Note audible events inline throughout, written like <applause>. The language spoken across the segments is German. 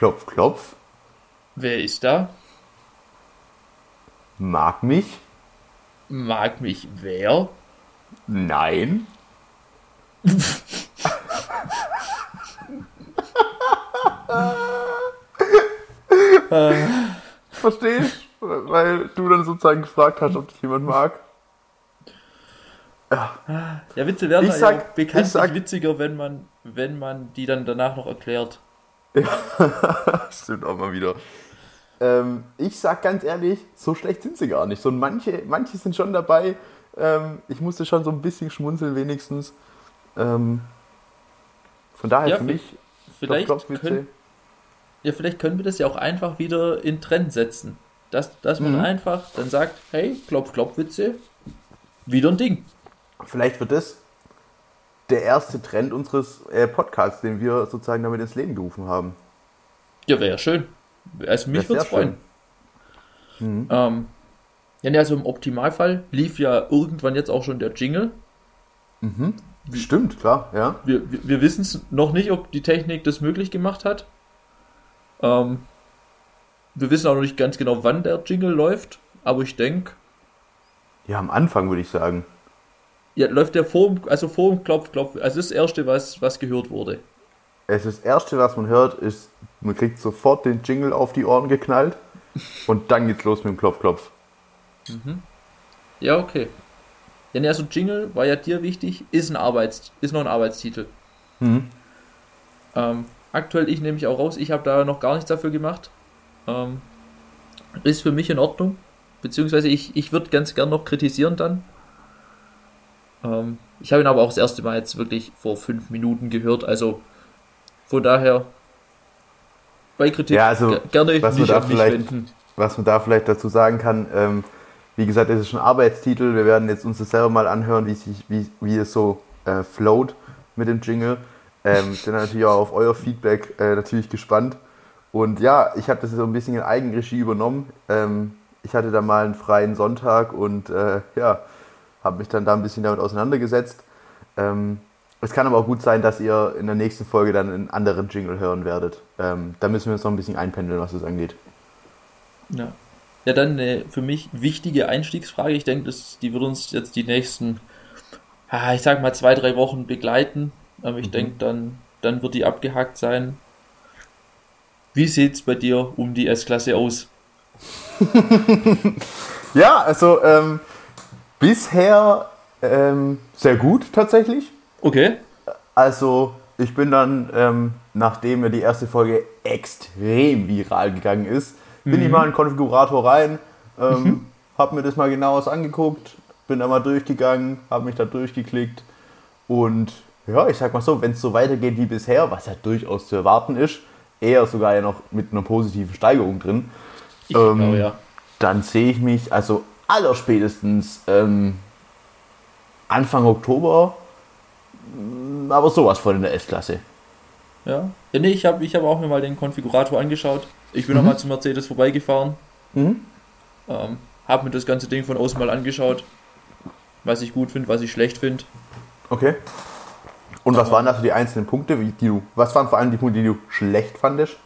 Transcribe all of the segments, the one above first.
Klopf, klopf. Wer ist da? Mag mich? Mag mich wer? Nein. Verstehst? Weil du dann sozusagen gefragt hast, ob dich jemand mag. Ja, Witze werden Ich ja sag- auch bekanntlich ich sag- witziger, wenn man, wenn man die dann danach noch erklärt. <laughs> Stimmt auch mal wieder. Ähm, ich sag ganz ehrlich, so schlecht sind sie gar nicht. So manche, manche sind schon dabei. Ähm, ich musste schon so ein bisschen schmunzeln wenigstens. Ähm, von daher Ja, für mich Vielleicht, Klopf, Klopf, können, ja, vielleicht können wir das ja auch einfach wieder in Trend setzen. Dass, dass man Mhm. einfach dann sagt, hey, Klopf, Klopf, Witze, wieder ein Ding. Vielleicht wird das der erste Trend unseres äh, Podcasts, den wir sozusagen damit ins Leben gerufen haben. Ja, wäre ja schön. Also mich würde es freuen. Ähm, ja, also im Optimalfall lief ja irgendwann jetzt auch schon der Jingle. Stimmt, klar, ja. Wir, wir, wir wissen es noch nicht, ob die Technik das möglich gemacht hat. Ähm, wir wissen auch noch nicht ganz genau, wann der Jingle läuft, aber ich denke, Ja, am Anfang würde ich sagen. Ja, läuft der vor dem, also vor dem Klopf, Klopf, also das erste, was, was gehört wurde. Es ist das Erste, was man hört, ist, man kriegt sofort den Jingle auf die Ohren geknallt und dann geht's los mit dem Klopf, Klopf. Ja, okay. Ja, nee, also Jingle war ja dir wichtig, ist ein Arbeits, ist noch ein Arbeitstitel. Ähm, aktuell ich nehme mich auch raus, ich habe da noch gar nichts dafür gemacht. Ähm, ist für mich in Ordnung. Beziehungsweise ich, ich würde ganz gern noch kritisieren dann. Ähm, ich habe ihn aber auch das erste Mal jetzt wirklich vor fünf Minuten gehört, also von daher bei Kritik Ja, also, ge- gerne was man nicht da an mich vielleicht- wenden. Was man da vielleicht dazu sagen kann, ähm, wie gesagt, es ist ein Arbeitstitel. Wir werden jetzt uns das selber mal anhören, wie, sich, wie, wie es so äh, float mit dem Jingle. Ähm, <laughs> sind natürlich auch auf euer Feedback äh, natürlich gespannt. Und ja, ich habe das so ein bisschen in Eigenregie übernommen. Ähm, ich hatte da mal einen freien Sonntag und äh, ja, habe mich dann da ein bisschen damit auseinandergesetzt. Ähm, es kann aber auch gut sein, dass ihr in der nächsten Folge dann einen anderen Jingle hören werdet. Ähm, da müssen wir uns noch ein bisschen einpendeln, was das angeht. Ja. Ja, dann eine für mich wichtige Einstiegsfrage. Ich denke, das, die wird uns jetzt die nächsten, ich sag mal, zwei, drei Wochen begleiten. Aber ich denke, dann, dann wird die abgehakt sein. Wie sieht's bei dir um die S-Klasse aus? <laughs> Ja, also ähm, bisher ähm, sehr gut tatsächlich. Okay. Also ich bin dann, ähm, nachdem mir die erste Folge extrem viral gegangen ist, bin ich mal in den Konfigurator rein, ähm, habe mir das mal genaues angeguckt, bin da mal durchgegangen, habe mich da durchgeklickt und ja, ich sag mal so, wenn es so weitergeht wie bisher, was ja durchaus zu erwarten ist, eher sogar ja noch mit einer positiven Steigerung drin, Ich Ähm, glaube ja. dann sehe ich mich also allerspätestens ähm, Anfang Oktober, mm, aber sowas von in der S-Klasse. Ja. Ja, nee, ich habe ich hab auch mir mal den Konfigurator angeschaut. Ich bin nochmal zu Mercedes vorbeigefahren. Mhm. Ähm, habe mir das ganze Ding von außen mal angeschaut. Was ich gut finde, was ich schlecht finde. Okay. Und was waren also die einzelnen Punkte, die du, was waren vor allem die Punkte, die du schlecht fandest?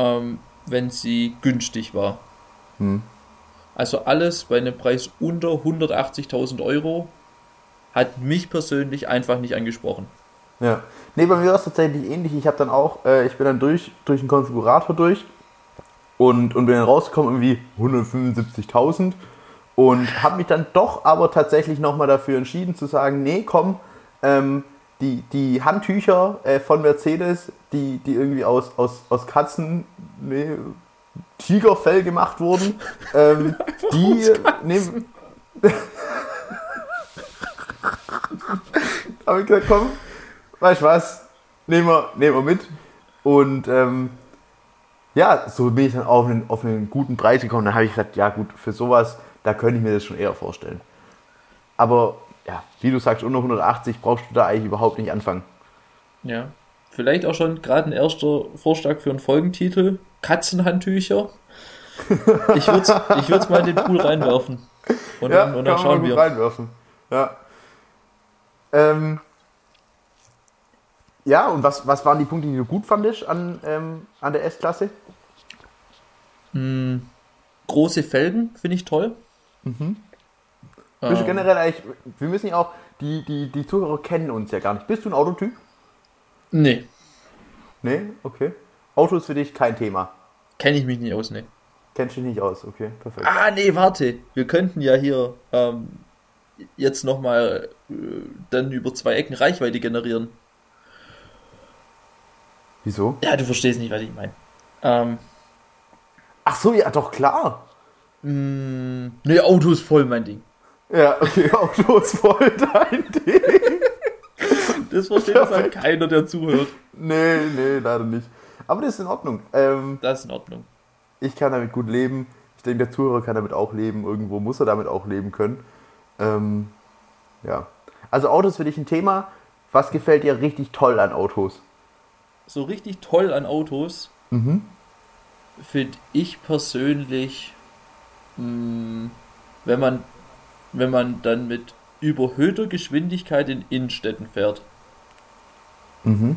ähm, wenn sie günstig war. Hm. Also alles bei einem Preis unter 180.000 Euro hat mich persönlich einfach nicht angesprochen. Ja. Nee, bei mir war es tatsächlich ähnlich. Ich habe dann auch, äh, ich bin dann durch, durch den Konfigurator durch und, und bin dann rausgekommen, irgendwie 175.000 und habe mich dann doch aber tatsächlich nochmal dafür entschieden zu sagen, nee, komm, ähm, die, die Handtücher äh, von Mercedes, die, die irgendwie aus, aus, aus Katzen, nee, Tigerfell gemacht wurden, ähm, <laughs> die nehmen. habe ich gesagt, komm, weißt du was, nehmen wir, nehmen wir mit. Und ähm, ja, so bin ich dann auf einen, auf einen guten Preis gekommen. Dann habe ich gesagt, ja gut, für sowas, da könnte ich mir das schon eher vorstellen. Aber ja, wie du sagst, unter 180 brauchst du da eigentlich überhaupt nicht anfangen. Ja. Vielleicht auch schon gerade ein erster Vorschlag für einen Folgentitel. Katzenhandtücher. Ich würde ich würd's mal in den Pool reinwerfen. Und dann, und dann schauen wir. reinwerfen. Ja. Ähm, ja, und was, was waren die Punkte, die du gut fandest an, ähm, an der S-Klasse? Hm, große Felgen finde ich toll. Mhm. Bist du Ähm, generell eigentlich, wir müssen ja auch, die, die, die Zuhörer kennen uns ja gar nicht. Bist du ein Autotyp? nee, Nee, okay. Auto ist für dich kein Thema. kenne ich mich nicht aus, ne. Kennst dich nicht aus, okay, perfekt. Ah, nee, warte. Wir könnten ja hier ähm, jetzt nochmal äh, dann über zwei Ecken Reichweite generieren. Wieso? Ja, du verstehst nicht, was ich meine. Ähm, Ach so, ja, doch, klar. mh, nee, Auto ist voll mein Ding. Ja, okay, <laughs> Auto ist voll dein Ding. Das versteht halt keiner, der zuhört. Nee, nee, leider nicht. Aber das ist in Ordnung. Ähm, Das ist in Ordnung. ich kann damit gut leben. Ich denke, der Zuhörer kann damit auch leben. Irgendwo muss er damit auch leben können. Ähm, ja. Also Autos für dich ein Thema. Was gefällt dir richtig toll an Autos? So richtig toll an Autos Mhm. finde ich persönlich, mh, wenn man, wenn man dann mit überhöhter Geschwindigkeit in Innenstädten fährt. Mhm.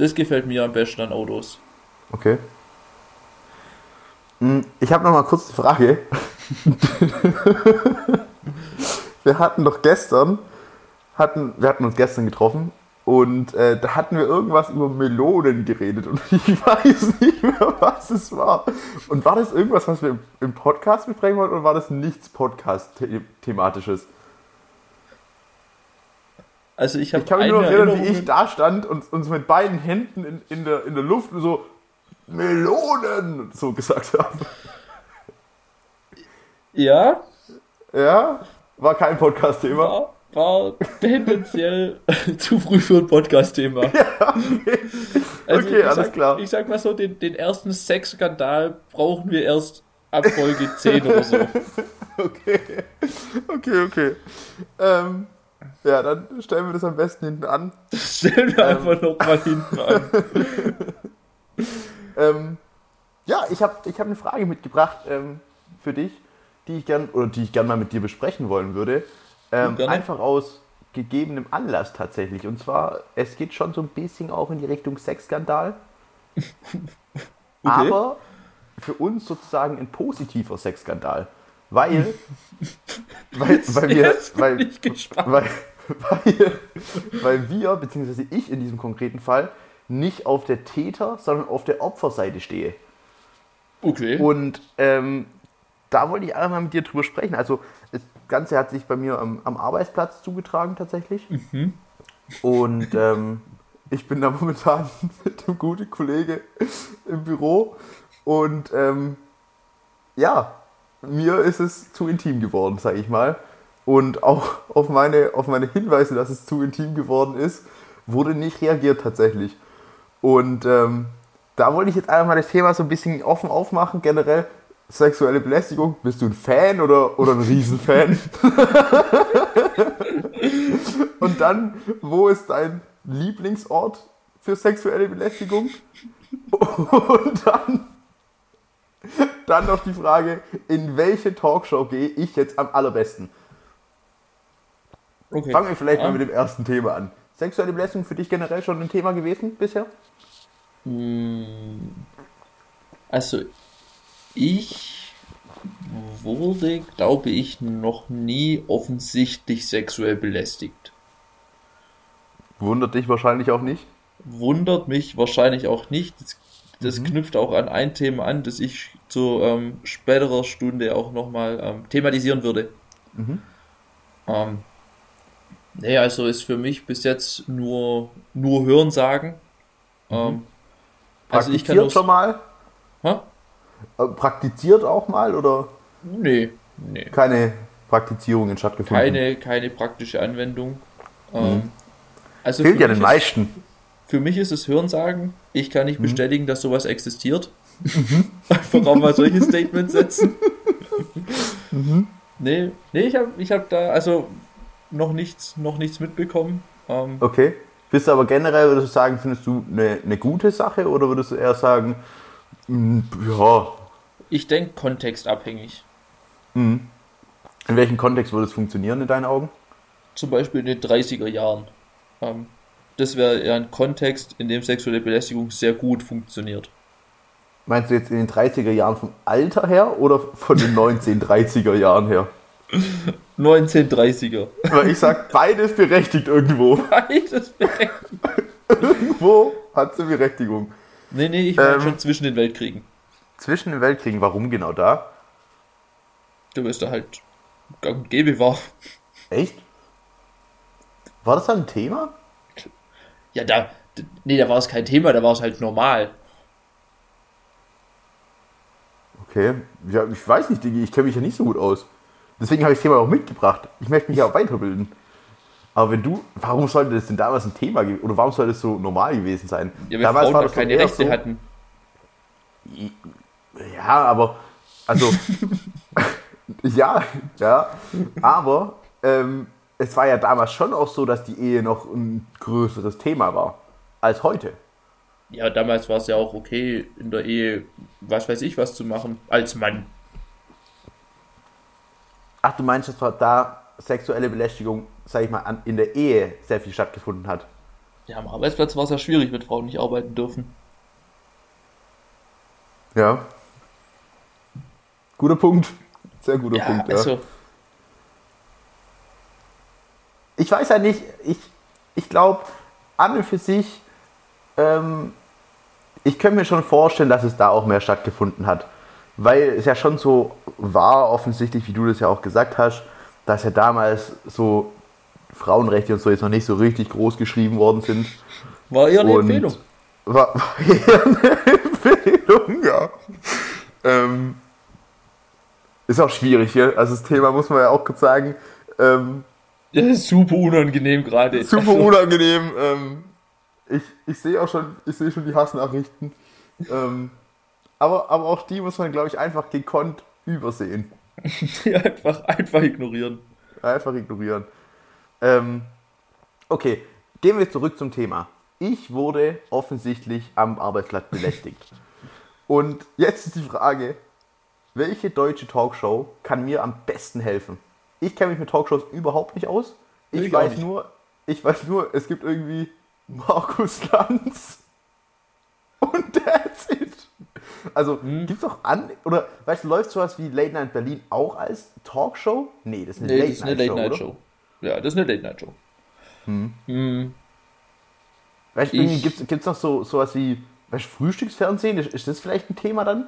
Das gefällt mir am besten an Autos. Okay. Hm, Ich habe noch mal kurz eine Frage. <laughs> wir hatten doch gestern, hatten, wir hatten uns gestern getroffen und äh, da hatten wir irgendwas über Melonen geredet und <laughs> ich weiß nicht mehr, was es war. Und war das irgendwas, was wir im, im Podcast besprechen wollten oder war das nichts Podcast-thematisches? Also ich habe Ich kann mich nur noch erinnern, wie ich da stand und uns mit beiden Händen in, in, der, in der Luft und so Melonen so gesagt habe. <laughs> ja, Ja, war kein Podcast-Thema. war, war tendenziell <laughs> zu früh für ein Podcast-Thema. <laughs> Also Okay, ich alles sag, klar. Ich sag mal so, den, den ersten Sexskandal brauchen wir erst ab Folge 10 oder so. Okay, okay, okay. Ähm, ja, dann stellen wir das am besten hinten an. Stellen wir einfach noch mal hinten an. <laughs> Ähm, ja, ich habe ich hab eine Frage mitgebracht ähm, für dich, die ich gern oder die ich gern mal mit dir besprechen wollen würde. Ähm, einfach aus gegebenem Anlass tatsächlich. Und zwar, es geht schon so ein bisschen auch in die Richtung Sexskandal. <laughs> Aber für uns sozusagen ein positiver Sexskandal. Weil, <laughs> weil, weil wir, weil, weil, weil, weil wir, beziehungsweise ich in diesem konkreten Fall, nicht auf der Täter, sondern auf der Opferseite stehe. Okay. Und ähm, da wollte ich einfach mal mit dir drüber sprechen. Also das Ganze hat sich bei mir am, am Arbeitsplatz zugetragen tatsächlich. Und ähm, ich bin da momentan <laughs> mit einem guten Kollege im Büro. Und ähm, ja, mir ist es zu intim geworden, sage ich mal. Und auch auf meine, auf meine Hinweise, dass es zu intim geworden ist, wurde nicht reagiert tatsächlich. Und ähm, da wollte ich jetzt einfach mal das Thema so ein bisschen offen aufmachen. Generell sexuelle Belästigung. Bist du ein Fan oder, oder ein Riesenfan? <laughs> Und dann, wo ist dein Lieblingsort für sexuelle Belästigung? <laughs> Und dann, <laughs> dann noch die Frage, in welche Talkshow gehe ich jetzt am allerbesten? okay. Fangen wir vielleicht mal mit dem ersten Thema an. Sexuelle Belästigung für dich generell schon ein Thema gewesen bisher? Also, ich wurde, glaube ich, noch nie offensichtlich sexuell belästigt. Wundert dich wahrscheinlich auch nicht. Wundert mich wahrscheinlich auch nicht. Das, das knüpft auch an ein Thema an, das ich zu ähm, späterer Stunde auch nochmal ähm, thematisieren würde. Ähm, nee, also ist für mich bis jetzt nur, nur Hörensagen. Ähm, also ich kann Praktiziert schon nur, mal? Hä? Äh, Praktiziert auch mal oder Nee, nee. keine Praktizierungen stattgefunden? Keine, keine praktische Anwendung. Ähm, also Mhm. Fehlt für ja den ist- meisten. Für mich ist es Hörensagen. Ich kann Mhm. nicht bestätigen, dass sowas existiert. Einfach auch mal solche Statements setzen. <laughs> Mhm. Nee, nee, ich habe ich hab da also noch nichts, noch nichts mitbekommen. Ähm, Okay. Bist du aber generell, würdest du sagen, findest du eine, eine gute Sache oder würdest du eher sagen, mm, ja, Ich denke kontextabhängig. in welchem Kontext würde es funktionieren in deinen Augen? Zum Beispiel in den 30er Jahren. Ähm, das wäre ja ein Kontext, in dem sexuelle Belästigung sehr gut funktioniert. Meinst du jetzt in den 30er Jahren vom Alter her oder von den 1930er Jahren her? <laughs> 1930er. Weil ich sag, beides berechtigt irgendwo. Beides berechtigt. <laughs> irgendwo hat sie Berechtigung. Nee, nee, ich meine Ähm. schon zwischen den Weltkriegen. Zwischen den Weltkriegen, warum genau da? Du wirst da halt gang und gäbe war. Echt? War das dann ein Thema? Ja, da, nee, da war es kein Thema, da war es halt normal. Okay, ja, ich weiß nicht, Digi, ich kenne mich ja nicht so gut aus. Deswegen habe ich das Thema auch mitgebracht. Ich möchte mich ja auch weiterbilden. Aber wenn du, warum sollte das denn damals ein Thema gewesen oder warum sollte das so normal gewesen sein? Ja, weil Frauen da doch keine Rechte so- hatten. Ja, aber, also, <laughs> <laughs> ja, ja, aber ähm, es war ja damals schon auch so, dass die Ehe noch ein größeres Thema war als heute. Ja, damals war es ja auch okay, in der Ehe, was weiß ich, was zu machen, als Mann. Ach, du meinst, dass da sexuelle Belästigung, sag ich mal, in der Ehe sehr viel stattgefunden hat? Ja, am Arbeitsplatz war es ja schwierig, wenn Frauen nicht arbeiten dürfen. Ja. Guter Punkt. Sehr guter Ja, Punkt, ja. also, Ich weiß ja nicht, ich, ich glaube, an und für sich, ähm, ich könnte mir schon vorstellen, dass es da auch mehr stattgefunden hat. Weil es ja schon so war, offensichtlich, wie du das ja auch gesagt hast, dass ja damals so Frauenrechte und so jetzt noch nicht so richtig groß geschrieben worden sind. war eher eine Und- Empfehlung. War, <laughs> war eher eine Empfehlung, ja. Ähm, ist auch schwierig, ja? Also das Thema muss man ja auch kurz sagen. Ähm, Das <laughs> ist super unangenehm gerade. super unangenehm. Ähm, ich ich sehe auch schon, ich sehe schon die Hassnachrichten. Ähm, aber, aber auch die muss man, glaube ich, einfach gekonnt übersehen. <laughs> Einfach, einfach ignorieren. Einfach ignorieren. Ähm, okay, gehen wir zurück zum Thema. Ich wurde offensichtlich am Arbeitsplatz belästigt. Und jetzt ist die Frage, welche deutsche Talkshow kann mir am besten helfen? Ich kenne mich mit Talkshows überhaupt nicht aus. Ich, Ich weiß nur, ich weiß nur, es gibt irgendwie Markus Lanz <laughs> und that's it. Also Hm. gibt's auch an oder weißt du, läuft sowas wie Late Night Berlin auch als Talkshow? Nee, das ist eine Nee, Late das ist eine Night Show. oder? Late-Night-Show. Ja, das ist eine Late-Night-Show. Hm. Weißt, Ich- irgendwie gibt's gibt's noch so sowas wie weißt, Frühstücksfernsehen? Ist, ist das vielleicht ein Thema dann?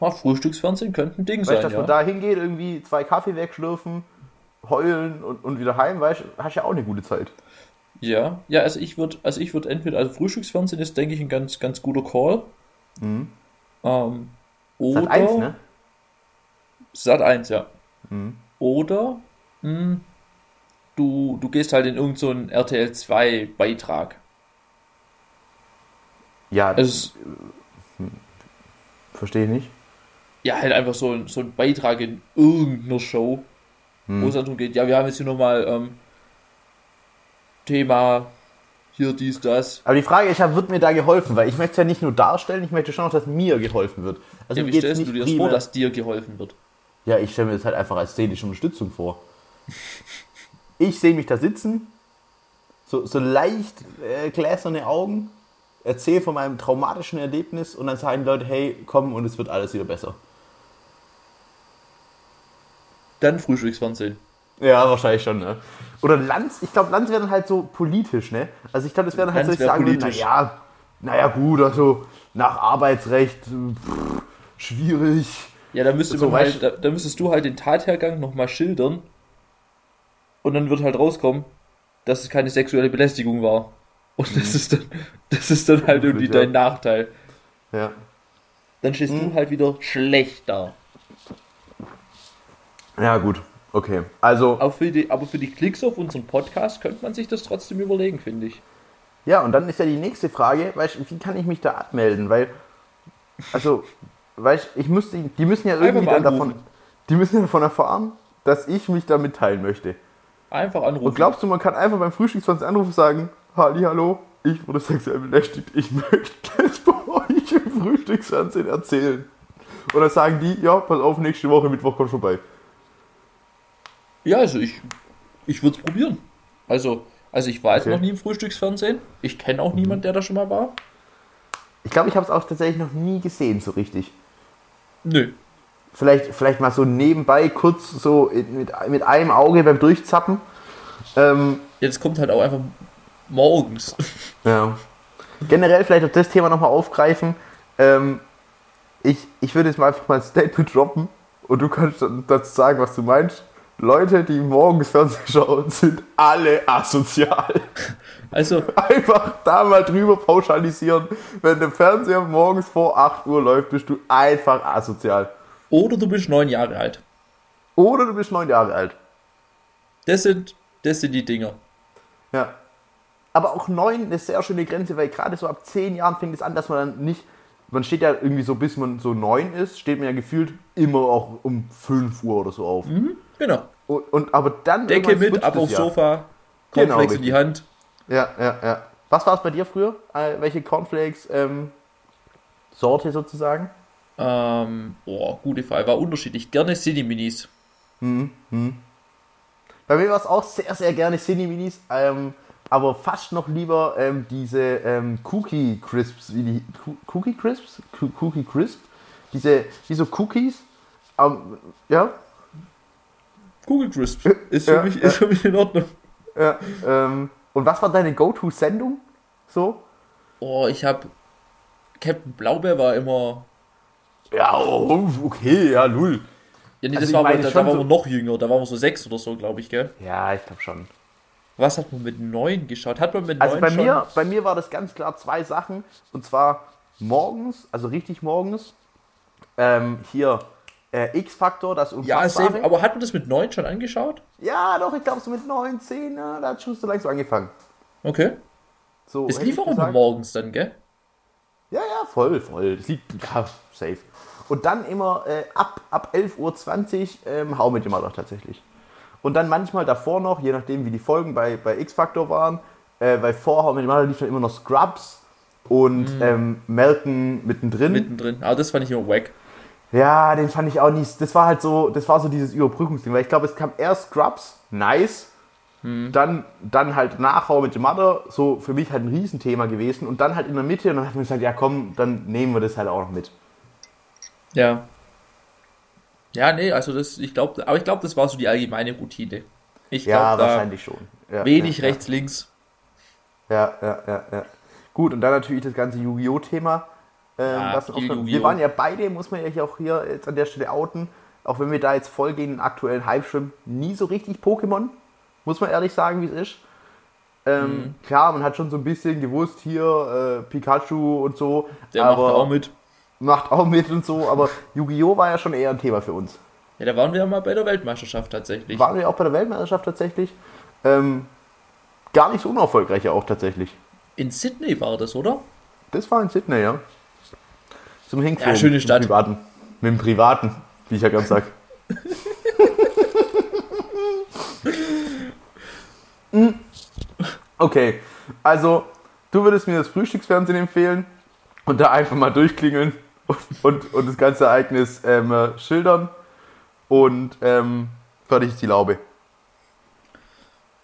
Ja, Frühstücksfernsehen könnte ein Ding Weißt, sein, dass ja. man da hingeht, irgendwie zwei Kaffee wegschlürfen, heulen und, und wieder heim, weißt du, hast ja auch eine gute Zeit. Ja, ja, also ich würde, also ich würde entweder, also Frühstücksfernsehen ist, denke ich, ein ganz, ganz guter Call. Mhm. Ähm, oder Sat 1, ne? Sat 1, ja. Mhm. Oder mh, du, du gehst halt in irgendeinen so RTL 2 Beitrag. Ja, Also es- verstehe ich nicht. Ja, halt einfach so, ein- so ein Beitrag in irgendeiner Show, Hm. wo es dann darum geht, ja, wir haben jetzt hier nochmal ähm, Thema hier dies, das. Aber die Frage ist ja, wird mir da geholfen? Weil ich möchte es ja nicht nur darstellen, ich möchte schon auch, dass mir geholfen wird. Also Ja, wie stellst du dir das vor, dass dir geholfen wird? Ja, ich stelle mir das halt einfach als szenische Unterstützung vor. Ich sehe mich da sitzen, so, so leicht äh, gläserne Augen, erzähle von meinem traumatischen Erlebnis und dann sagen die Leute, hey, komm und es wird alles wieder besser. Dann Frühstücksfernsehen. Ja, wahrscheinlich schon, ne? Oder Lanz, ich glaube, Lanz wäre dann halt so politisch, ne? Also ich glaube, das wäre dann halt Lanz so, ich politisch. naja, naja gut, also nach Arbeitsrecht, pff, schwierig. Ja, da, müsste So, halt, da, da müsstest du halt den Tathergang nochmal schildern und dann wird halt rauskommen, dass es keine sexuelle Belästigung war. Und das ist dann, das ist dann halt irgendwie Mhm. ja. dein Nachteil. Ja. Dann stehst Mhm. du halt wieder schlecht da. Ja, gut. Okay. Also, Aber für, die, aber für die Klicks auf unseren Podcast könnte man sich das trotzdem überlegen, finde ich. Ja, und dann ist ja die nächste Frage, weißt, wie kann ich mich da abmelden? Weil, also, weißt, ich müsste, die müssen ja irgendwie dann davon, die müssen ja davon erfahren, dass ich mich da mitteilen möchte. Einfach anrufen. Und glaubst du, man kann einfach beim Frühstücksfernsehen anrufen sagen, Halli, hallo, ich wurde sexuell belästigt, ich <laughs> möchte es bei euch im Frühstücksfernsehen erzählen. Und dann sagen die, ja, pass auf, nächste Woche Mittwoch kommt vorbei. Ja, also ich, ich würde es probieren. Also, Also ich war jetzt Okay. noch nie im Frühstücksfernsehen. Ich kenne auch niemanden, der da schon mal war. Ich glaube, ich habe es auch tatsächlich noch nie gesehen, so richtig. Nö. Vielleicht, vielleicht mal so nebenbei kurz so mit, mit einem Auge beim Durchzappen. Ähm, Jetzt kommt halt auch einfach morgens. <laughs> ja. Generell vielleicht auch das Thema nochmal aufgreifen. Ähm, ich, ich würde jetzt mal einfach mal ein Statement droppen und du kannst dann dazu sagen, was du meinst. Leute, die morgens Fernsehen schauen, sind alle asozial. Also, Einfach da mal drüber pauschalisieren. Wenn der Fernseher morgens vor 8 Uhr läuft, bist du einfach asozial. oder du bist neun Jahre alt. Oder du bist 9 Jahre alt. Das sind, das sind die Dinger. Ja. Aber auch 9 eine sehr schöne Grenze, weil gerade so ab 10 Jahren fängt es an, dass man dann nicht. Man steht ja irgendwie so, bis man so 9 ist, steht man ja gefühlt immer auch um 5 Uhr oder so auf. Genau. Und, und aber dann. Decke mit, ab aufs. Sofa, Genau, Cornflakes in die Hand. Ja, ja, ja. Was war es bei dir früher? Äh, welche Cornflakes ähm, Sorte sozusagen? Ähm, boah, gute Frage. War unterschiedlich. Gerne City Minis. Bei mir war es auch sehr, sehr gerne Cine Minis, ähm, aber fast noch lieber ähm, diese ähm, Cookie Crisps, wie die Cookie Crisps, Cookie Crisp, diese, diese Cookies, ähm, ja, Google Crisp. Ist für, Ja, mich, ja. ist für mich in Ordnung. ja ähm, und was war deine Go-To-Sendung? So? Oh, ich hab. Captain Blaubeer war immer. Ja, oh, okay, ja, null. Ja, nee, Also das ich war aber, da, da schon waren so- wir noch jünger. Da waren wir so sechs oder so, glaube ich, gell? Ja, ich glaube schon. Was hat man mit neun geschaut? Hat man mit Also neun bei schon? mir, bei mir war das ganz klar zwei Sachen. Und zwar morgens, also richtig morgens, ähm, hier äh, X-Faktor, das Ja, Unfassbare. safe. Aber hat man das mit neun schon angeschaut? Ja, doch, ich glaube so mit 9, 10, ja, da hat schon so langsam angefangen. Okay. So, Es lief auch immer morgens dann, gell? Ja, ja, voll, voll. Das liegt, ja, safe. Und dann immer äh, ab, ab 11.20 Uhr ähm, Hau mit dem Mother tatsächlich. Und dann manchmal davor noch, je nachdem wie die Folgen bei, bei X-Factor waren, äh, weil vor Hau mit dem Mother lief dann immer noch Scrubs und ähm, Melton mittendrin. Mittendrin. Aber das fand ich immer wack. Ja, den fand ich auch nicht. Das war halt so, das war so dieses Überbrückungsding, weil ich glaube, es kam erst Scrubs, nice, dann, dann halt Nachhau mit dem Mother, so für mich halt ein Riesenthema gewesen und dann halt in der Mitte und dann hat man gesagt, ja komm, dann nehmen wir das halt auch noch mit. Ja. Ja, nee, also das, ich glaube, aber ich glaube, das war so die allgemeine Routine. Ich Ja, glaube, da wahrscheinlich schon. Ja, wenig ja, rechts, links. Ja, ja, ja, ja. Gut, und dann natürlich das ganze Yu-Gi-Oh! Thema. Ähm, Ja, was auch, wir waren ja beide, muss man ja auch hier jetzt an der Stelle outen, auch wenn wir da jetzt voll gegen den aktuellen Hype schwimmen, nie so richtig Pokémon, muss man ehrlich sagen, wie es ist. Ähm, Mhm. Klar, man hat schon so ein bisschen gewusst, hier äh, Pikachu und so, Der macht auch mit. macht auch mit und so, aber <laughs> Yu-Gi-Oh! war ja schon eher ein Thema für uns. Ja, da waren wir ja mal bei der Weltmeisterschaft tatsächlich. Waren wir auch bei der Weltmeisterschaft tatsächlich. Ähm, gar nicht so unerfolgreich ja auch tatsächlich. In Sydney war das, oder? Das war in Sydney, ja. Zum Hinkflogen. Ja, schöne mit dem Stadt. Privaten. Mit dem Privaten, wie ich ja ganz sag. Mm. <laughs> okay, also du würdest mir das Frühstücksfernsehen empfehlen und da einfach mal durchklingeln und, und, und das ganze Ereignis ähm, äh, schildern und ähm, fertig ist die Laube.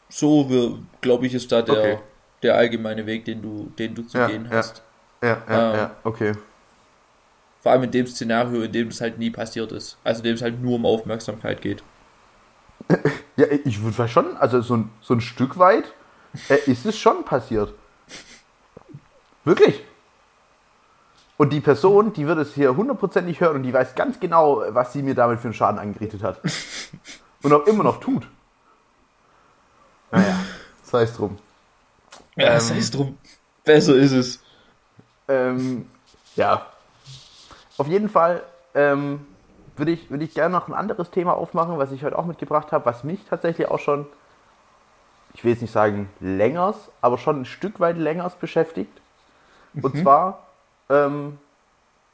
So, glaube ich, ist da der, Okay. der allgemeine Weg, den du, den du zu Ja, gehen ja. hast. Ja, ja, Ähm. ja, okay. Vor allem in dem Szenario, in dem es halt nie passiert ist. Also in dem es halt nur um Aufmerksamkeit geht. Ja, ich würde schon, also so ein, so ein Stück weit äh, ist es schon passiert. Wirklich. Und die Person, die wird es hier hundertprozentig hören und die weiß ganz genau, was sie mir damit für einen Schaden angerichtet hat. <laughs> Und auch immer noch tut. Naja, sei es drum. Ja, Ähm. sei es drum. Besser ist es. Ähm, ja. Auf jeden Fall ähm, würde ich, würde ich gerne noch ein anderes Thema aufmachen, was ich heute auch mitgebracht habe, was mich tatsächlich auch schon, ich will jetzt nicht sagen längers, aber schon ein Stück weit längers beschäftigt. Und zwar ähm,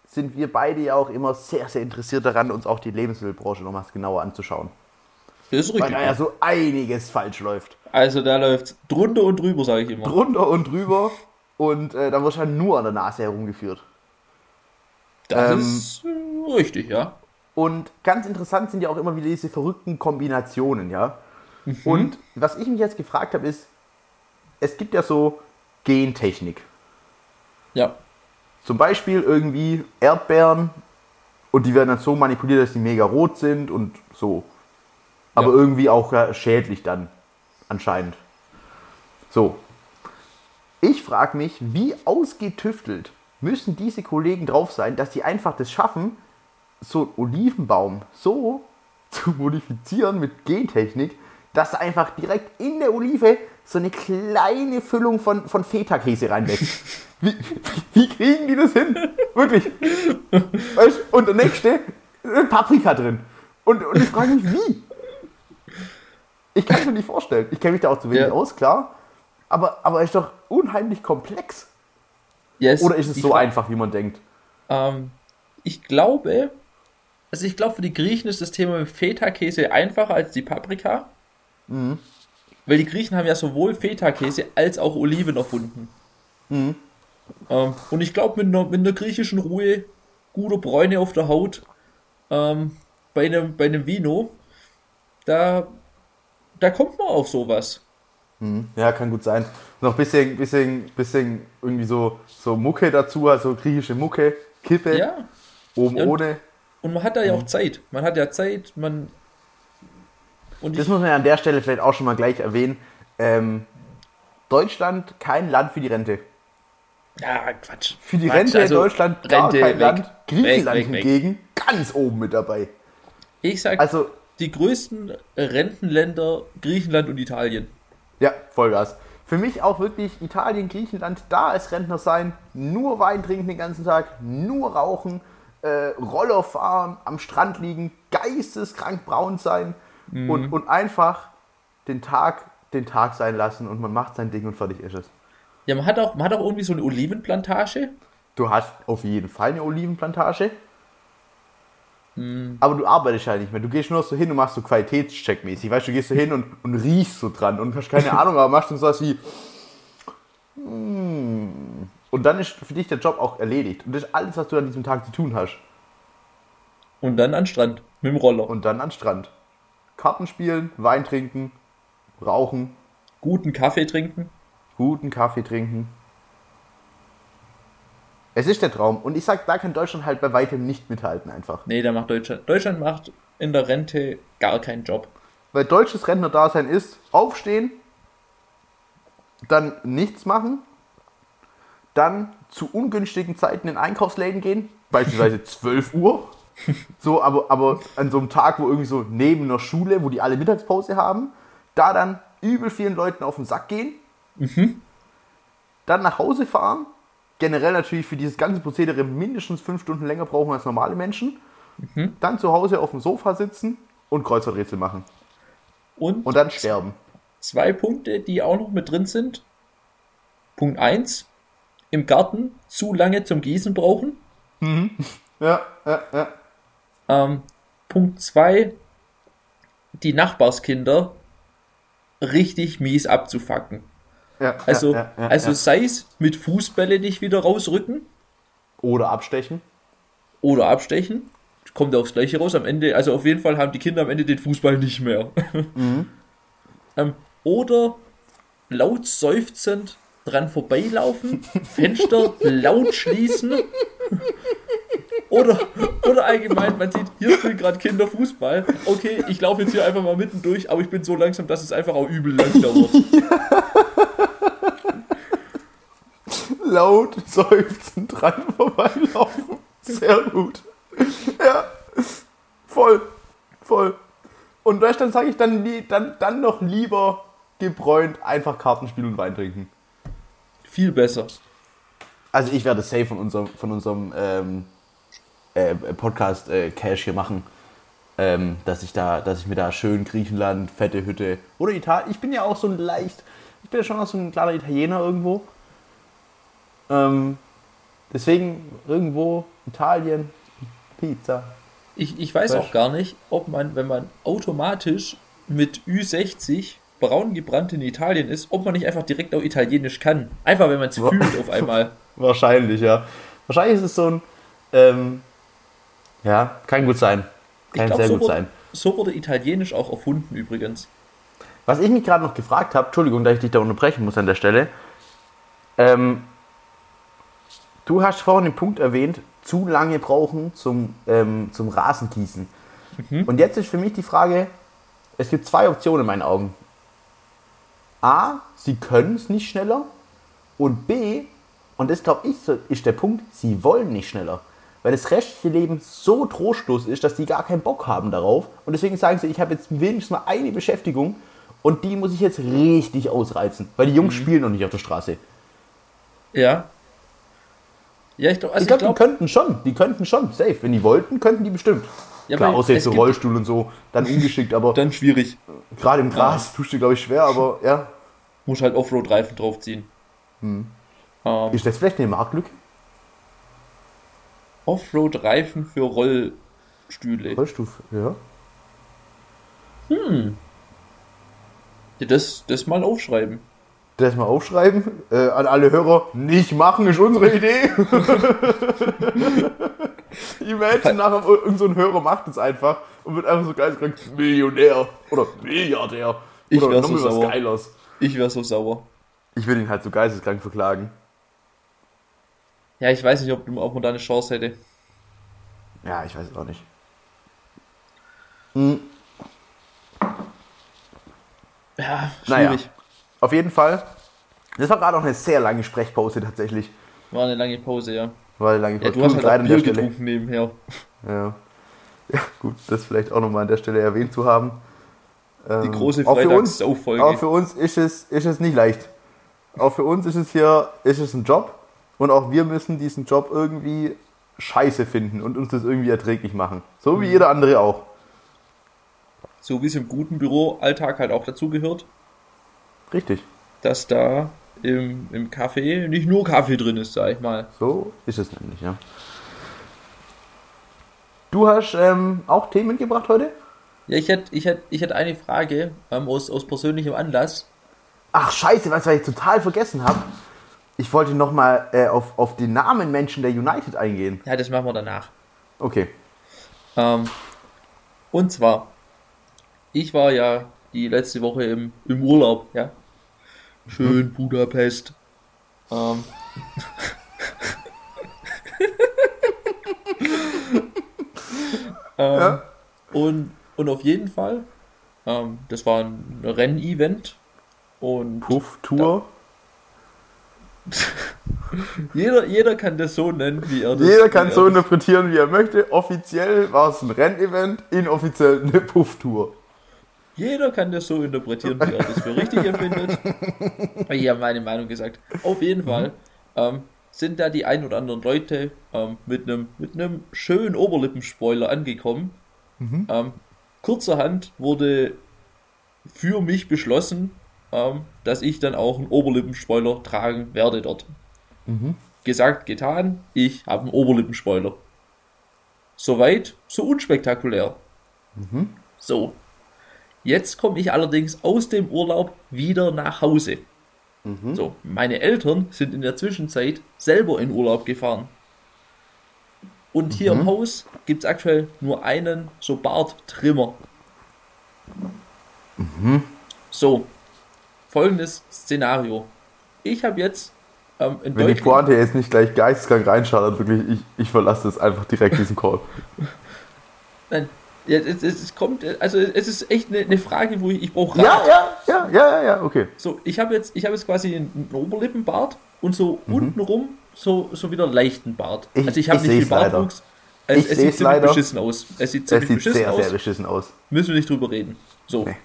sind wir beide ja auch immer sehr, sehr interessiert daran, uns auch die Lebensmittelbranche noch mal genauer anzuschauen. Das ist Weil richtig. da ja so einiges falsch läuft. Also da läuft drunter und drüber, sage ich immer. Drunter und drüber und äh, da wird halt nur an der Nase herumgeführt. Das Ähm. ist äh, richtig, ja. Und ganz interessant sind ja auch immer wieder diese verrückten Kombinationen, ja. Und was ich mich jetzt gefragt habe, ist, es gibt ja so Gentechnik. Ja. Zum Beispiel irgendwie Erdbeeren und die werden dann so manipuliert, dass die mega rot sind und so. Aber Ja. irgendwie auch ja, schädlich dann, anscheinend. So. Ich frage mich, wie ausgetüftelt müssen diese Kollegen drauf sein, dass die einfach das schaffen, so einen Olivenbaum so zu modifizieren mit Gentechnik, dass da einfach direkt in der Olive so eine kleine Füllung von, von Feta-Käse reinwächst. Wie, wie kriegen die das hin? Wirklich. Und der nächste, äh, Paprika drin. Und, und ich frage mich, wie? Ich kann es mir nicht vorstellen. Ich kenne mich da auch zu wenig Ja. aus, klar. Aber, aber ist doch unheimlich komplex. Yes, Oder ist es so einfach, wie man denkt? Ähm, ich glaube, also ich glaube, für die Griechen ist das Thema Feta-Käse einfacher als die Paprika. Mhm. Weil die Griechen haben ja sowohl Feta-Käse als auch Oliven erfunden. Mhm. Ähm, und ich glaube, mit einer, mit einer griechischen Ruhe, guter Bräune auf der Haut, ähm, bei, einem, bei einem Vino, da, da kommt man auf sowas. Ja, kann gut sein. Noch ein bisschen, bisschen, bisschen irgendwie so, so Mucke dazu, also griechische Mucke, Kippe, Ja, oben Ja, und- ohne. und man hat da ja auch Zeit. Man hat ja Zeit, man. Und Das ich, muss man ja an der Stelle vielleicht auch schon mal gleich erwähnen. Ähm, Deutschland kein Land für die Rente. ja, Quatsch. Für die Quatsch, Rente also Deutschland gar Rente kein weg. Land. Griechenland Weg, weg, hingegen ganz oben mit dabei. Ich sag, Also, die größten Rentenländer Griechenland und Italien. ja, Vollgas. Für mich auch wirklich Italien, Griechenland, da als Rentner sein, nur Wein trinken den ganzen Tag, nur rauchen, äh, Roller fahren, am Strand liegen, geisteskrank braun sein und, und einfach den Tag, den Tag sein lassen und man macht sein Ding und fertig ist es. Ja, man hat auch, man hat auch irgendwie so eine Olivenplantage. Du hast auf jeden Fall eine Olivenplantage. Aber du arbeitest ja nicht mehr. Du gehst nur so hin und machst so Qualitätscheckmäßig. Weißt du, gehst so hin und, und riechst so dran und hast keine <laughs> Ahnung, aber machst dann sowas wie. "Mm." Und dann ist für dich der Job auch erledigt. Und das ist alles, was du an diesem Tag zu tun hast. Und dann an Strand mit dem Roller. Und dann an Strand. Karten spielen, Wein trinken, rauchen, Guten Kaffee trinken. guten Kaffee trinken. Es ist der Traum. Und ich sag, da kann Deutschland halt bei weitem nicht mithalten einfach. Nee, da macht Deutschland. Deutschland macht in der Rente gar keinen Job. Weil deutsches Rentnerdasein ist, aufstehen, dann nichts machen, dann zu ungünstigen Zeiten in Einkaufsläden gehen, beispielsweise <laughs> 12 Uhr. So, aber, aber an so einem Tag, wo irgendwie so neben einer Schule, wo die alle Mittagspause haben, da dann übel vielen Leuten auf den Sack gehen, dann nach Hause fahren, generell natürlich für dieses ganze Prozedere mindestens fünf Stunden länger brauchen als normale Menschen, dann zu Hause auf dem Sofa sitzen und Kreuzworträtsel machen Und, und dann sterben. zwei Punkte, die auch noch mit drin sind. Punkt 1. Im Garten zu lange zum Gießen brauchen. Ja, ja, ja. Ähm, Punkt 2. Die Nachbarskinder richtig mies abzufacken. Ja Also, ja, ja, also sei es mit Fußbälle nicht wieder rausrücken Oder abstechen. oder abstechen. Kommt aufs Gleiche raus. Am Ende, also auf jeden Fall haben die Kinder am Ende den Fußball nicht mehr. <laughs> ähm, oder laut seufzend dran vorbeilaufen, <laughs> Fenster laut schließen. Oder, oder allgemein, man sieht, hier spielen gerade Kinder Fußball. Okay, ich laufe jetzt hier einfach mal mitten durch, aber ich bin so langsam, dass es einfach auch übel lang dauert. <laughs> Laut seufzend dran vorbeilaufen. Sehr gut. Ja, voll, voll. Und dann sage ich dann, dann, dann noch lieber gebräunt einfach Karten spielen und Wein trinken. Viel besser. Also ich werde safe von unserem, von unserem ähm, äh, Podcast äh, Cash hier machen. Ähm, dass ich da, dass ich mir da schön Griechenland, fette Hütte oder Italien. Ich bin ja auch so ein leicht, ich bin ja schon auch so ein kleiner Italiener irgendwo. Ähm, deswegen irgendwo Italien, Pizza. Ich, ich weiß Weißt- auch gar nicht, ob man, wenn man automatisch mit Ü60 braun gebrannt in Italien ist, ob man nicht einfach direkt auch Italienisch kann. Einfach, wenn man es fühlt auf einmal. <laughs> Wahrscheinlich, ja. Wahrscheinlich ist es so ein, ähm, ja, kann gut sein. Ich Kann glaub, sehr so gut wurde- sein. So wurde Italienisch auch erfunden übrigens. Was ich mich gerade noch gefragt habe, Entschuldigung, dass ich dich da unterbrechen muss an der Stelle. Ähm, du hast vorhin den Punkt erwähnt, zu lange brauchen zum, ähm, zum Rasengießen. Und jetzt ist für mich die Frage, es gibt zwei Optionen in meinen Augen. A, sie können es nicht schneller. Und B, und das glaube ich, ist der Punkt, sie wollen nicht schneller. Weil das restliche Leben so trostlos ist, dass die gar keinen Bock haben darauf. Und deswegen sagen sie, ich habe jetzt wenigstens mal eine Beschäftigung und die muss ich jetzt richtig ausreizen. Weil die Jungs spielen noch nicht auf der Straße. Ja. Ja, ich, glaub, also ich glaube, glaub- die könnten schon, die könnten schon, safe. Wenn die wollten, könnten die bestimmt. Ja, Klar, außer jetzt so Rollstuhl und so, dann ungeschickt, aber dann schwierig. gerade im Gras tust du, glaube ich, schwer, aber ja. Muss halt Offroad-Reifen draufziehen. Hm. Ähm, Ist das vielleicht eine Marktlücke? Offroad-Reifen für Rollstühle. Rollstuhl, ja. Ja, das, das mal aufschreiben. Das mal aufschreiben. Äh, an alle Hörer, nicht machen ist unsere Idee. <laughs> Imagine nachher, irgendein so Hörer macht es einfach und wird einfach so geil Millionär oder Milliardär. Ich oder wär noch so sauer. Geiles. Ich wäre so sauer. Ich will ihn halt so geisteskrank verklagen. Ja, ich weiß nicht, ob, du- ob man da eine Chance hätte. Ja, ich weiß es auch nicht. Hm, Ja, Naja. Auf jeden Fall. Das war gerade auch eine sehr lange Sprechpause tatsächlich. War eine lange Pause, ja. War eine lange Ja, Pause. du hast halt auch der Bier getrunken nebenher. Ja. <laughs> ja, gut, das vielleicht auch nochmal an der Stelle erwähnt zu haben. Die Ähm, große auch für uns, Freitagssauffolge. auch für uns ist es, ist es nicht leicht. Auch für uns ist es hier ist es ein Job und auch wir müssen diesen Job irgendwie scheiße finden und uns das irgendwie erträglich machen. So Mhm. wie jeder andere auch. So wie es im guten Büroalltag halt auch dazu gehört, Richtig. dass da im, im Kaffee nicht nur Kaffee drin ist, sag ich mal. So ist es nämlich, ja. Du hast ähm, auch Themen mitgebracht heute? Ja, ich hätte ich hätt, ich hätt eine Frage ähm, aus, aus persönlichem Anlass. Ach scheiße, was ich total vergessen habe. Ich wollte nochmal äh, auf, auf den Namen Menschen der United eingehen. Ja, das machen wir danach. Okay. Ähm, und zwar, ich war ja die letzte Woche im, im Urlaub, ja. Schön Budapest. Ähm, <laughs> ähm, Ja. und, und auf jeden Fall, ähm, das war ein Rennevent und Puff, Tour. <laughs> jeder, jeder kann das so nennen, wie er das Jeder kann so er interpretieren, wie er möchte. Offiziell war es ein Rennevent, inoffiziell eine Puff-Tour. Jeder kann das so interpretieren, wie er das für richtig empfindet. <laughs> Ich habe meine Meinung gesagt. Auf jeden Fall ähm, sind da die ein oder anderen Leute ähm, mit einem mit einem schönen Oberlippenspoiler angekommen. Ähm, kurzerhand wurde für mich beschlossen, ähm, dass ich dann auch einen Oberlippenspoiler tragen werde dort. Gesagt, getan, ich habe einen Oberlippenspoiler. Soweit, so unspektakulär. So, Jetzt komme ich allerdings aus dem Urlaub wieder nach Hause. So, meine Eltern sind in der Zwischenzeit selber in Urlaub gefahren. Und hier im Haus gibt es aktuell nur einen so Barttrimmer. So, folgendes Szenario. Ich habe jetzt ähm, in Wenn die. Pointe jetzt nicht gleich geisteskrank reinschaut, wirklich, ich, ich verlasse das einfach direkt diesen Call. <laughs> Nein, ja, es, es, es kommt, also es ist echt eine, eine Frage, wo ich, ich brauche Rat. Ja, ja, ja, ja, ja, okay. So, ich habe jetzt, ich habe jetzt quasi einen, einen Oberlippenbart und so untenrum so, so wieder leichten Bart. Mhm. Ich- also ich habe ich nicht viel. Bartwuchs. Es, Ich es sieht ziemlich leider. beschissen aus. Es sieht ziemlich sieht beschissen sehr, aus. sehr beschissen aus. Müssen wir nicht drüber reden. So. Nee.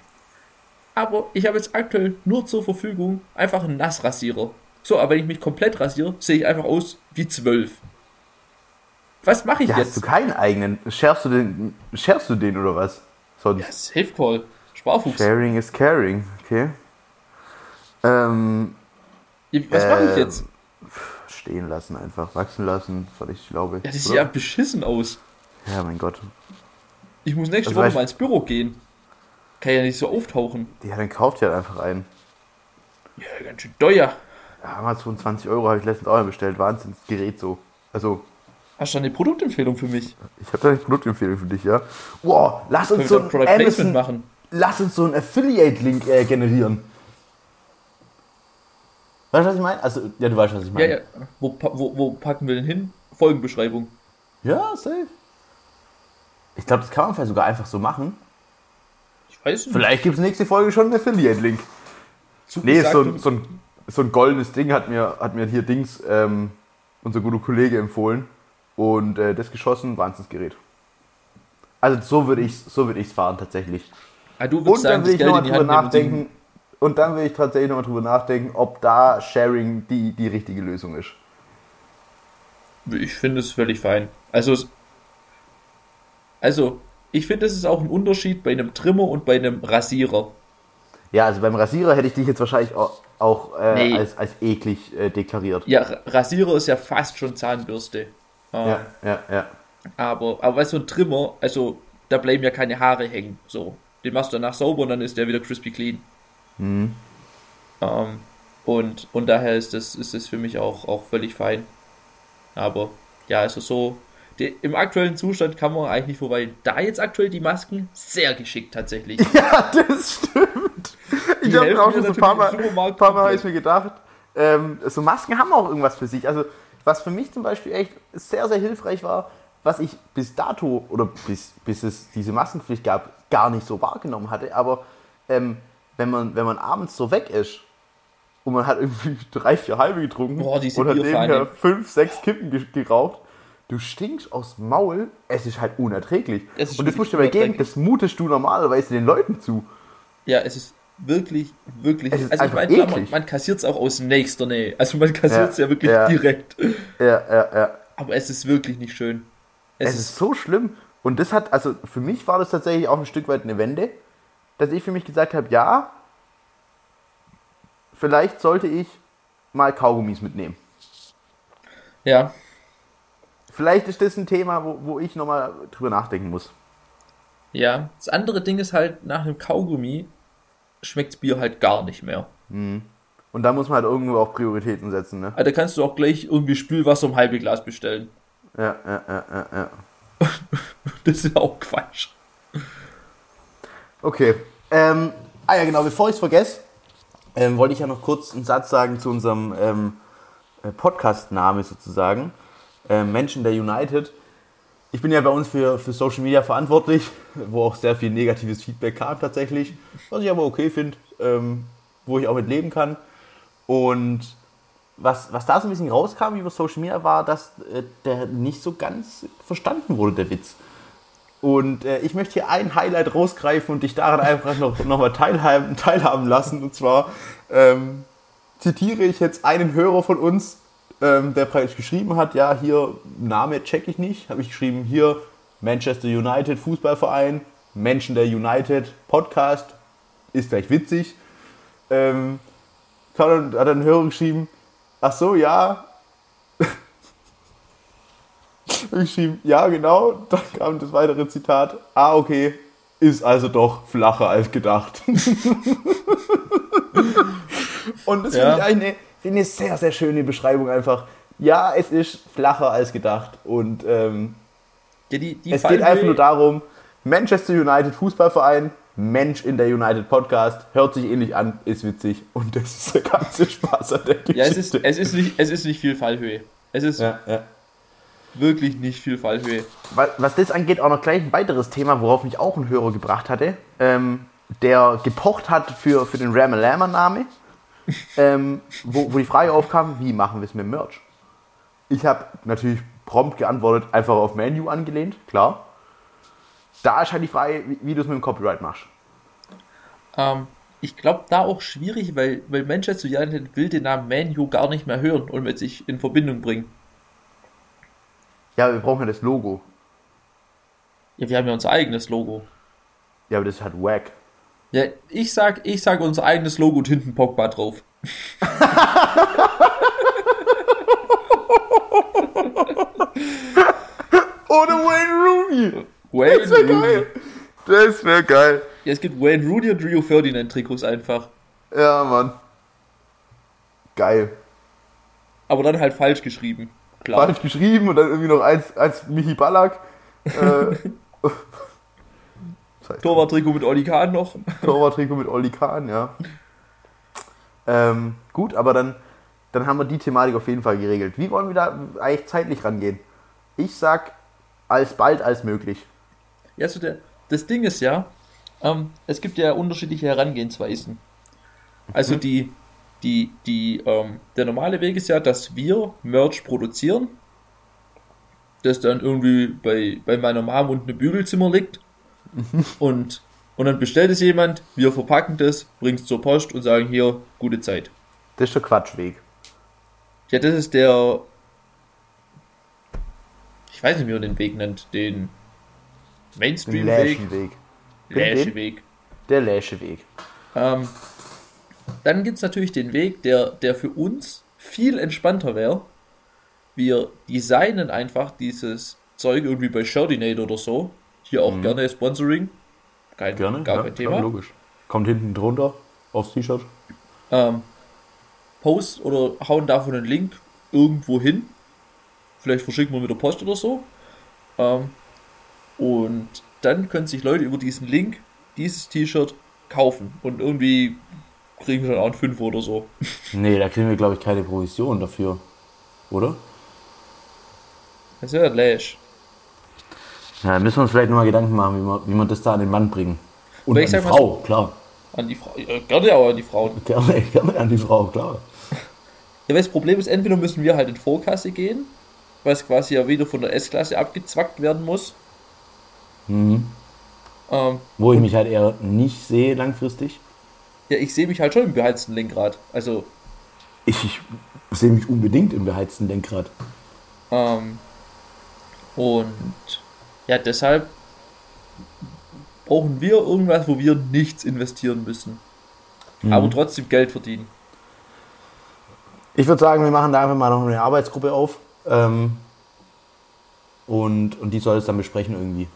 Aber ich habe jetzt aktuell nur zur Verfügung einfach einen Nassrasierer. So, aber wenn ich mich komplett rasiere, sehe ich einfach aus wie zwölf. Was mache ich Ja, hast jetzt? du keinen eigenen? Scherst du den, scherst du den oder was? Sonst. Safe Call. Sparfuchs. Sharing is caring, okay. Ähm, Was mache ich ähm, jetzt? Stehen lassen, einfach wachsen lassen, was ich glaube. Ja, das sieht oder? ja beschissen aus. ja, mein Gott. Ich muss nächste Also Woche mal ins Büro gehen. Kann ja nicht so auftauchen. Ja, dann kauft ihr halt einfach einen. Ja, ganz schön teuer. Ja, Amazon 20 Euro habe ich letztens auch mal bestellt. Wahnsinnsgerät so. Also, Hast du eine Produktempfehlung für mich? ich habe da eine Produktempfehlung für dich, ja. Wow, lass uns so ein Product Amazon, machen? lass uns so einen Affiliate-Link äh, generieren. Weißt du, was ich meine? Also, ja, du weißt, was ich Ja, meine. ja. Wo, pa- wo, wo packen wir den hin? Folgenbeschreibung. Ja, safe. Ich glaube, das kann man vielleicht sogar einfach so machen. Ich weiß nicht. Vielleicht gibt es nächste Folge schon einen Affiliate-Link. Nee, so, ein- so, ein, so ein goldenes Ding hat mir, hat mir hier Dings, ähm, unser guter Kollege empfohlen. Und äh, das geschossen, Wahnsinnsgerät. Also so würde ich so würd fahren tatsächlich. ah, du Und würdest dann sagen, will ich nochmal drüber nachdenken. Und dann will ich tatsächlich nochmal drüber nachdenken, ob da Sharing die, die richtige Lösung ist. sagen- Ich finde es völlig fein. Also, es- also ich finde, es ist auch ein Unterschied bei einem Trimmer und bei einem Rasierer. Ja, also beim Rasierer hätte ich dich jetzt wahrscheinlich auch, auch äh, Nee. als, als eklig äh, deklariert. Ja, Ra- Rasierer ist ja fast schon Zahnbürste. Ja, ja, ja. Aber, aber weißt du, ein Trimmer, also da bleiben ja keine Haare hängen. So. Den machst du danach sauber und dann ist der wieder crispy clean. Mhm. Ähm, und, und daher ist das, ist das für mich auch, auch völlig fein. Aber ja, also so, die, im aktuellen Zustand kann man eigentlich nicht vorbei. Da jetzt aktuell die Masken, sehr geschickt tatsächlich. <laughs> Ja, das stimmt. Ich habe auch schon so ein paar Mal, paar Mal habe ich mir gedacht, ähm, so Masken haben auch irgendwas für sich. Also was für mich zum Beispiel echt sehr, sehr hilfreich war, was ich bis dato oder bis, bis es diese Maskenpflicht gab, gar nicht so wahrgenommen hatte. Aber ähm, wenn, man, wenn man abends so weg ist und man hat irgendwie <laughs> drei, vier halbe getrunken Boah, und hat nebenher fünf, sechs Kippen ge geraucht, du stinkst aus dem Maul, es ist halt unerträglich. Ist und das musst du dir mal geben, das mutest du normalerweise den Leuten zu. Ja, es ist wirklich, wirklich. Also ich meine, klar, man, man kassiert es auch aus nächster Nähe. Also man kassiert es Ja, ja, wirklich ja. direkt. Ja, ja, ja. Aber es ist wirklich nicht schön. Es, Es ist, ist so schlimm. Und das hat, also für mich war das tatsächlich auch ein Stück weit eine Wende, dass ich für mich gesagt habe, ja, vielleicht sollte ich mal Kaugummis mitnehmen. ja, Vielleicht ist das ein Thema, wo, wo ich nochmal drüber nachdenken muss. ja. Das andere Ding ist halt, nach einem Kaugummi schmeckt Bier halt gar nicht mehr. Und da muss man halt irgendwo auch Prioritäten setzen, ne? Also da kannst du auch gleich irgendwie Spülwasser im halbe Glas bestellen. Ja, ja, ja, ja, ja. <laughs> Das ist ja auch Quatsch. Okay. Ähm, ah ja, genau, bevor ich es vergesse, ähm, wollte ich ja noch kurz einen Satz sagen zu unserem ähm, äh, Podcast-Name sozusagen. Ähm, Menschen der United. Ich bin ja bei uns für, für Social Media verantwortlich, wo auch sehr viel negatives Feedback kam tatsächlich, was ich aber okay finde, ähm, wo ich auch mit leben kann. Und was, was da so ein bisschen rauskam über Social Media war, dass äh, der nicht so ganz verstanden wurde, der Witz. Und äh, ich möchte hier ein Highlight rausgreifen und dich daran einfach noch, noch mal teilhaben, teilhaben lassen. Und zwar ähm, zitiere ich jetzt einen Hörer von uns, ähm, der praktisch geschrieben hat, ja, hier, Name check ich nicht, habe ich geschrieben, hier, Manchester United Fußballverein, Menschen der United Podcast, ist gleich witzig. Ähm, hat dann, ein Hörer geschrieben, ach so, ja. <laughs> Ich geschrieben, ja, genau. Dann kam das weitere Zitat. Ah, okay. Ist also doch flacher als gedacht. <laughs> Und das Ja. finde ich eigentlich eine, finde ich sehr, sehr schöne Beschreibung einfach. Ja, es ist flacher als gedacht. Und ähm, Ja, die, die es geht einfach nur darum, Manchester United Fußballverein, Mensch in der United Podcast, hört sich ähnlich an, ist witzig. Und das ist der ganze Spaß an der Geschichte. Ja, es ist, es, ist nicht, es ist nicht viel Fallhöhe. Es ist ja, ja. wirklich nicht viel Fallhöhe. Was, was das angeht, auch noch gleich ein weiteres Thema, worauf mich auch ein Hörer gebracht hatte, ähm, der gepocht hat für, für den Ramalama-Name, ähm, wo, wo die Frage aufkam, wie machen wir es mit dem Merch? Ich habe natürlich prompt geantwortet, einfach auf Menu angelehnt, klar. Da ist halt die Frage, wie, wie du es mit dem Copyright machst. Ähm, ich glaube, da auch schwierig, weil, weil Manchester United will den Namen Manu gar nicht mehr hören und mit sich in Verbindung bringen. Ja, wir brauchen ja das Logo. Ja, wir haben ja unser eigenes Logo. Ja, aber das ist halt wack. Ja, ich sag, ich sag unser eigenes Logo und hinten Pogba drauf. Ohne Wayne Rooney! Wayne Das wäre geil! Das wäre geil. Ja, es gibt Wayne Rooney und Rio Ferdinand Trikots einfach. Ja, Mann. Geil. Aber dann halt falsch geschrieben. Klar. falsch geschrieben und dann irgendwie noch eins, eins Michi Ballack. Äh, <laughs> Torwarttrikot mit Oli Kahn noch. <laughs> Torwarttrikot mit Oli Kahn, ja. Ähm, gut, aber dann, dann haben wir die Thematik auf jeden Fall geregelt. Wie wollen wir da eigentlich zeitlich rangehen? Ich sag, als bald als möglich. Ja, so der, das Ding ist ja, ähm, es gibt ja unterschiedliche Herangehensweisen. Also Mhm. die, die, die, ähm, der normale Weg ist ja, dass wir Merch produzieren, das dann irgendwie bei, bei meiner Mom unten im Bügelzimmer liegt Mhm. und, und dann bestellt es jemand, wir verpacken das, bringen es zur Post und sagen hier, gute Zeit. Das ist der Quatschweg. Ja, das ist der, ich weiß nicht, wie man den Weg nennt, den Mainstream-Weg? Läscheweg. Der Läscheweg. Ähm, dann gibt es natürlich den Weg, der, der für uns viel entspannter wäre. Wir designen einfach dieses Zeug irgendwie bei Shardinate oder so. Hier auch gerne Sponsoring. Kein, Mhm. Gerne, gar ja, kein Thema. logisch. Kommt hinten drunter aufs T-Shirt. ähm, Post oder hauen davon einen Link irgendwo hin. Vielleicht verschicken wir mit der Post oder so. Ähm, und dann können sich Leute über diesen Link dieses T-Shirt kaufen. Und irgendwie kriegen sie dann auch einen Fünfer oder so. <laughs> Nee, da kriegen wir, glaube ich, keine Provision dafür. Oder? Das wäre Lash. Ja, müssen wir uns vielleicht nochmal Gedanken machen, wie wir, wie wir das da an den Mann bringen. Und Aber an die Frau, klar. An die Frau. Ja, gerne auch an die Frauen. Gerne, <laughs> gerne an die Frau, klar. Ja, weil das Problem ist, entweder müssen wir halt in Vorkasse gehen, was quasi ja wieder von der S-Klasse abgezwackt werden muss. Mhm. Ähm, Wo ich mich halt eher nicht sehe langfristig. ja, ich sehe mich halt schon im beheizten Lenkrad. Also, Ich, ich sehe mich unbedingt im beheizten Lenkrad. ähm, und ja, deshalb brauchen wir irgendwas, wo wir nichts investieren müssen. Aber trotzdem Geld verdienen. Ich würde sagen, wir machen da einfach mal noch eine Arbeitsgruppe auf. Ähm, und, und die soll es dann besprechen irgendwie.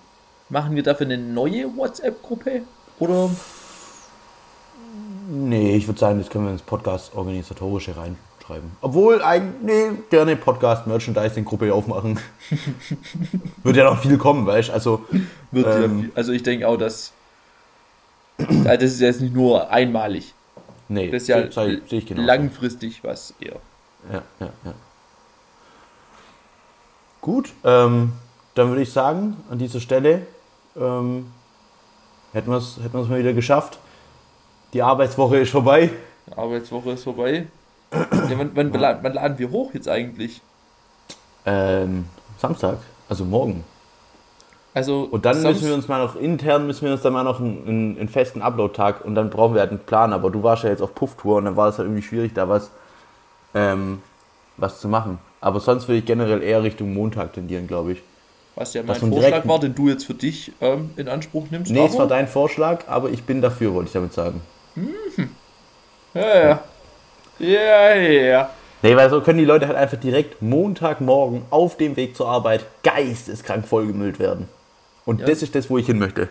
Machen wir dafür eine neue WhatsApp-Gruppe? Oder? Nee, ich würde sagen, das können wir ins Podcast-Organisatorische reinschreiben. Obwohl, eigentlich, nee, gerne Podcast-Merchandising-Gruppe aufmachen. <laughs> Wird ja noch viel kommen, weißt du? Also, Wird ja Ähm. viel- also ich denke auch, dass das ist jetzt nicht nur einmalig. nee, Das ist ja sehe ich genau. langfristig was eher. Ja, ja, ja. Gut, ähm, dann würde ich sagen, an dieser Stelle ähm, hätten wir es hätten wir's mal wieder geschafft. Die Arbeitswoche ist vorbei. Arbeitswoche ist vorbei. Ja, wann, wann, bela- wann laden wir hoch jetzt eigentlich? Ähm, Samstag, also morgen. Also Und dann müssen wir uns mal noch intern, müssen wir uns dann mal noch einen, einen, einen festen Upload-Tag und dann brauchen wir halt einen Plan. Aber du warst ja jetzt auf Pufftour und dann war es halt irgendwie schwierig, da was, ähm, was zu machen. Aber sonst würde ich generell eher Richtung Montag tendieren, glaube ich. was ja mein Vorschlag war, den du jetzt für dich ähm, in Anspruch nimmst. Nee, es war dein Vorschlag, aber ich bin dafür, wollte ich damit sagen. Ja, ja. Ja, ja. Nee, weil so können die Leute halt einfach direkt Montagmorgen auf dem Weg zur Arbeit geisteskrank vollgemüllt werden. Und Ja. das ist das, wo ich hin möchte.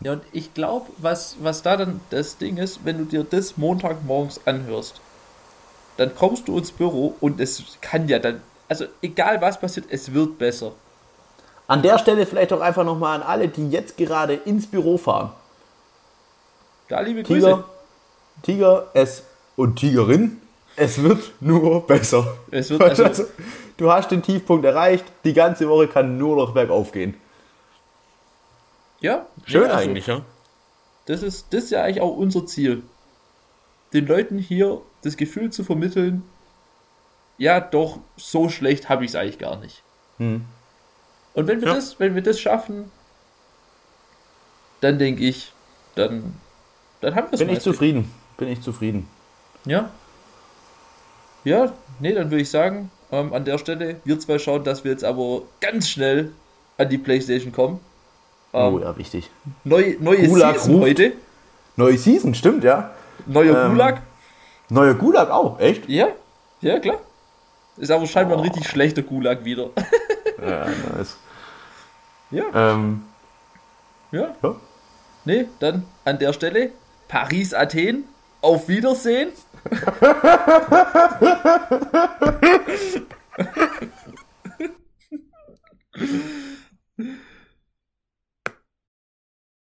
Ja, und ich glaube, was, was da dann das Ding ist, wenn du dir das Montagmorgens anhörst, dann kommst du ins Büro und es kann ja dann, also egal was passiert, es wird besser. An der Stelle vielleicht auch einfach nochmal an alle, die jetzt gerade ins Büro fahren. Da, liebe Grüße. Tiger, Tiger, es und Tigerin, es wird nur besser. Es wird also- Also, du hast den Tiefpunkt erreicht, die ganze Woche kann nur noch bergauf gehen. Ja, Schön nee, also, eigentlich, ja? Das ist, das ist ja eigentlich auch unser Ziel. Den Leuten hier das Gefühl zu vermitteln, ja, doch, so schlecht habe ich es eigentlich gar nicht. Hm. Und wenn wir, Ja. das, wenn wir das schaffen, dann denke ich, dann, dann haben wir es Bin ich zufrieden. Bin ich zufrieden. Ja. Ja, nee, dann würde ich sagen, ähm, an der Stelle, wir zwei schauen, dass wir jetzt aber ganz schnell an die Playstation kommen. Ähm, oh ja, wichtig. Neu, neue Gulag Season ruft. heute. Neue Season, stimmt, ja. Neuer Ähm, Gulag. Neuer Gulag auch, echt? Ja, ja, klar. Ist aber scheinbar ein richtig schlechter Gulag wieder. <laughs> Ja, nice. ja, Ähm, ja. ja. Nee, dann an der Stelle Paris, Athen. Auf Wiedersehen. Yeah. <laughs>